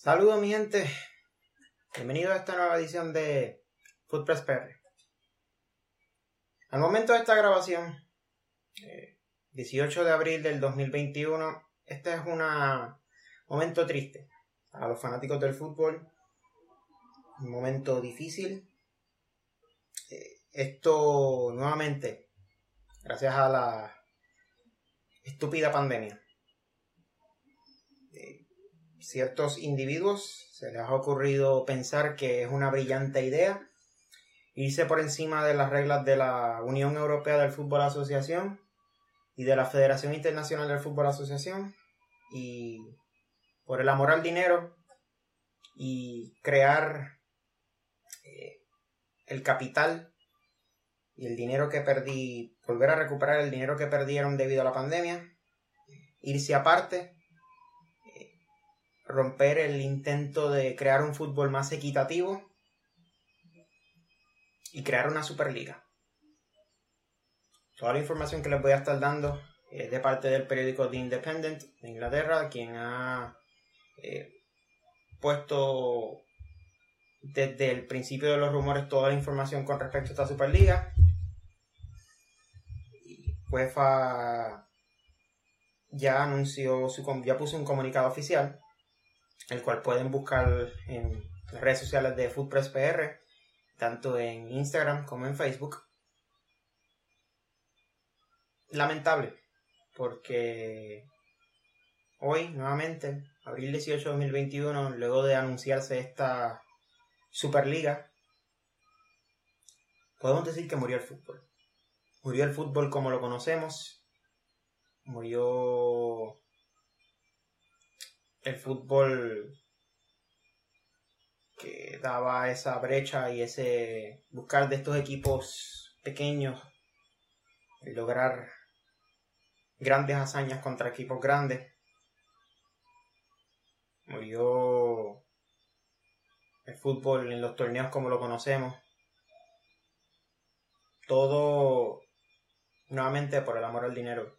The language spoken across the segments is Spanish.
Saludos mi gente, bienvenidos a esta nueva edición de Footpress PR. Al momento de esta grabación, 18 eh, de abril del 2021, este es un momento triste a los fanáticos del fútbol, un momento difícil. Eh, esto nuevamente, gracias a la estúpida pandemia ciertos individuos se les ha ocurrido pensar que es una brillante idea irse por encima de las reglas de la Unión Europea del Fútbol Asociación y de la Federación Internacional del Fútbol Asociación y por el amor al dinero y crear eh, el capital y el dinero que perdí, volver a recuperar el dinero que perdieron debido a la pandemia, irse aparte romper el intento de crear un fútbol más equitativo y crear una superliga. Toda la información que les voy a estar dando es de parte del periódico The Independent de Inglaterra, quien ha eh, puesto desde el principio de los rumores toda la información con respecto a esta superliga. UEFA ya anunció ya puso un comunicado oficial el cual pueden buscar en las redes sociales de Foodpress PR, tanto en Instagram como en Facebook. Lamentable, porque hoy, nuevamente, abril 18 de 2021, luego de anunciarse esta Superliga, podemos decir que murió el fútbol. Murió el fútbol como lo conocemos, murió el fútbol que daba esa brecha y ese buscar de estos equipos pequeños y lograr grandes hazañas contra equipos grandes. Murió el fútbol en los torneos como lo conocemos. Todo nuevamente por el amor al dinero.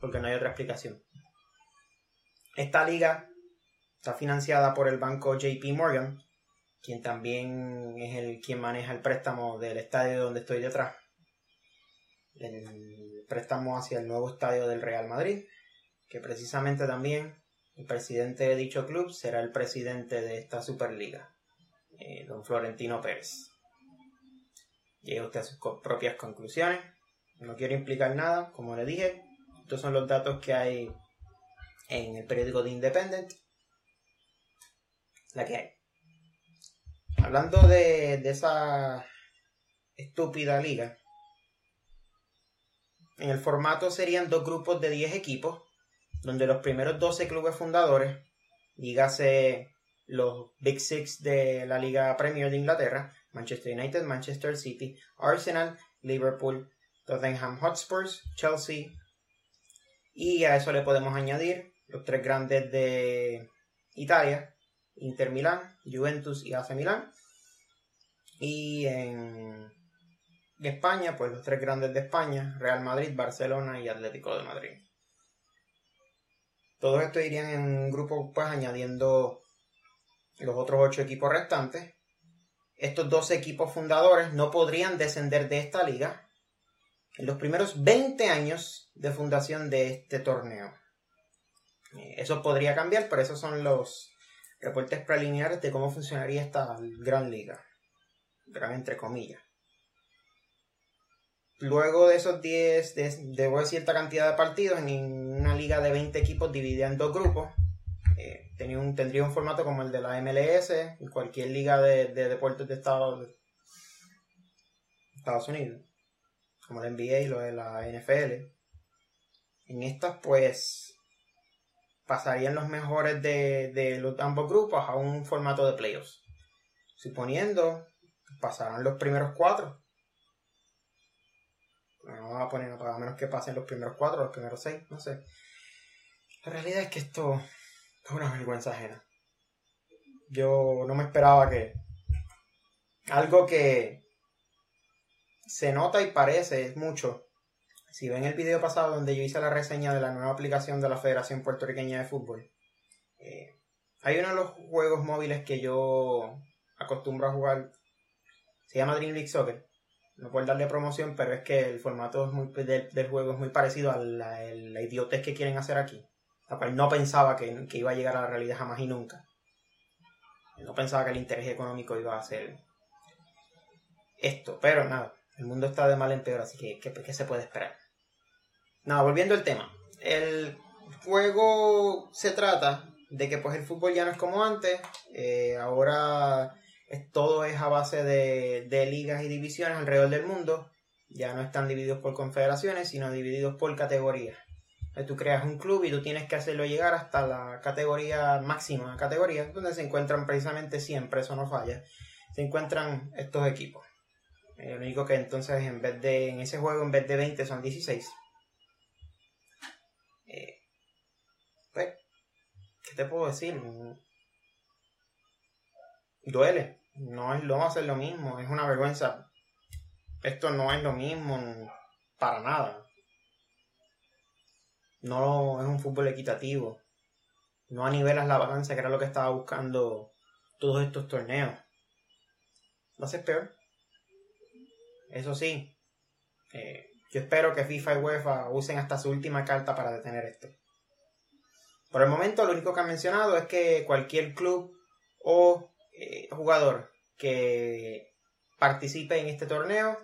Porque no hay otra explicación. Esta liga está financiada por el banco JP Morgan, quien también es el quien maneja el préstamo del estadio donde estoy detrás. El préstamo hacia el nuevo estadio del Real Madrid, que precisamente también el presidente de dicho club será el presidente de esta Superliga, eh, don Florentino Pérez. Llega usted a sus propias conclusiones. No quiero implicar nada, como le dije. Estos son los datos que hay en el periódico The Independent. La que hay. Hablando de, esa estúpida liga, en el formato serían dos grupos de 10 equipos, donde los primeros 12 clubes fundadores, dígase los Big Six de la Liga Premier de Inglaterra, Manchester United, Manchester City, Arsenal, Liverpool, Tottenham Hotspurs, Chelsea, y a eso le podemos añadir los tres grandes de Italia, Inter Milán, Juventus y AC Milán. Y en España, pues los tres grandes de España, Real Madrid, Barcelona y Atlético de Madrid. Todos estos irían en un grupo, pues añadiendo los otros ocho equipos restantes. Estos dos equipos fundadores no podrían descender de esta liga en los primeros 20 años de fundación de este torneo. Eh, eso podría cambiar, pero esos son los reportes preliminares de cómo funcionaría esta gran liga. Gran entre comillas. Luego de esos 10, de, cierta cantidad de partidos, en una liga de 20 equipos dividida en dos grupos, eh, tenía un, tendría un formato como el de la MLS, cualquier liga de, deportes de Estados, Estados Unidos, como la NBA y lo de la NFL. En estas, pues, pasarían los mejores de, los ambos grupos a un formato de playoffs. Suponiendo pasarán los primeros cuatro. No vamos a poner para menos que pasen los primeros cuatro, los primeros seis, no sé. La realidad es que esto es una vergüenza ajena. Yo no me esperaba que algo que se nota y parece mucho si ven el video pasado donde yo hice la reseña de la nueva aplicación de la Federación Puertorriqueña de Fútbol, eh, Hay uno de los juegos móviles que yo acostumbro a jugar. Se llama Dream League Soccer. No puedo darle promoción, pero es que el formato es muy, del, juego es muy parecido a la, idiotez que quieren hacer aquí. La cual no pensaba que, que iba a llegar a la realidad jamás y nunca. No pensaba que el interés económico iba a ser esto, pero nada, el mundo está de mal en peor, así que ¿qué, se puede esperar? Nada, volviendo al tema. El juego se trata de que pues el fútbol ya no es como antes, eh, ahora todo es a base de, ligas y divisiones alrededor del mundo, ya no están divididos por confederaciones, sino divididos por categorías. Tú creas un club y tú tienes que hacerlo llegar hasta la categoría máxima categoría, donde se encuentran precisamente siempre, eso no falla, se encuentran estos equipos. Lo único que entonces en vez de, en ese juego en vez de 20 son 16. Eh, pues, ¿qué te puedo decir? Duele. No es lo lo mismo. Es una vergüenza. Esto no es lo mismo para nada. No es un fútbol equitativo. No anivelas la balanza, que era lo que estaba buscando todos estos torneos. Va a ser peor. Eso sí, eh, yo espero que FIFA y UEFA usen hasta su última carta para detener esto. Por el momento, lo único que han mencionado es que cualquier club o eh, jugador que participe en este torneo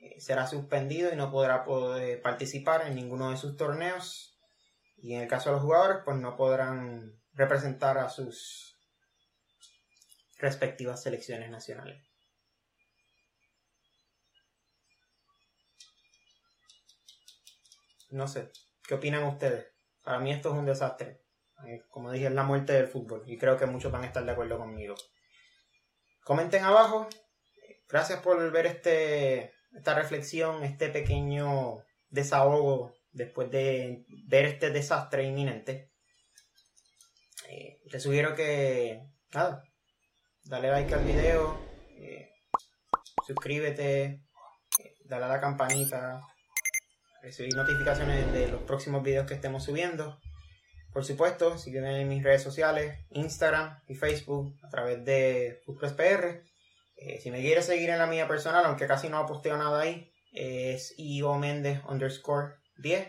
eh, será suspendido y no podrá participar en ninguno de sus torneos. Y en el caso de los jugadores, pues no podrán representar a sus respectivas selecciones nacionales. No sé, ¿qué opinan ustedes? Para mí esto es un desastre. Eh, como dije, es la muerte del fútbol y creo que muchos van a estar de acuerdo conmigo. Comenten abajo. Gracias por ver este, esta reflexión, este pequeño desahogo después de ver este desastre inminente. Eh, te sugiero que, nada, dale like al video, eh, suscríbete, dale a la campanita, recibir notificaciones de los próximos videos que estemos subiendo. Por supuesto, sígueme en mis redes sociales, Instagram y Facebook a través de FoodPressPR. Eh, si me quieres seguir en la mía personal, aunque casi no posteo nada ahí, es Ivo underscore 10.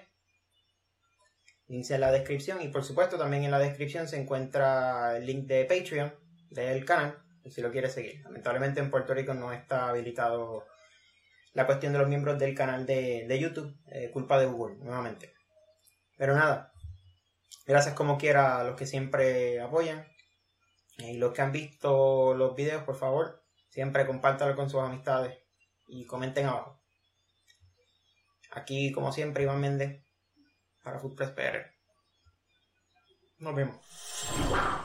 Links en la descripción y por supuesto también en la descripción se encuentra el link de Patreon del canal, si lo quieres seguir. Lamentablemente en Puerto Rico no está habilitado la cuestión de los miembros del canal de, YouTube, eh, culpa de Google, nuevamente. Pero nada, gracias como quiera a los que siempre apoyan y los que han visto los videos, por favor, siempre compártalo con sus amistades y comenten abajo. Aquí, como siempre, Iván Méndez para Foodpress PR. Nos vemos.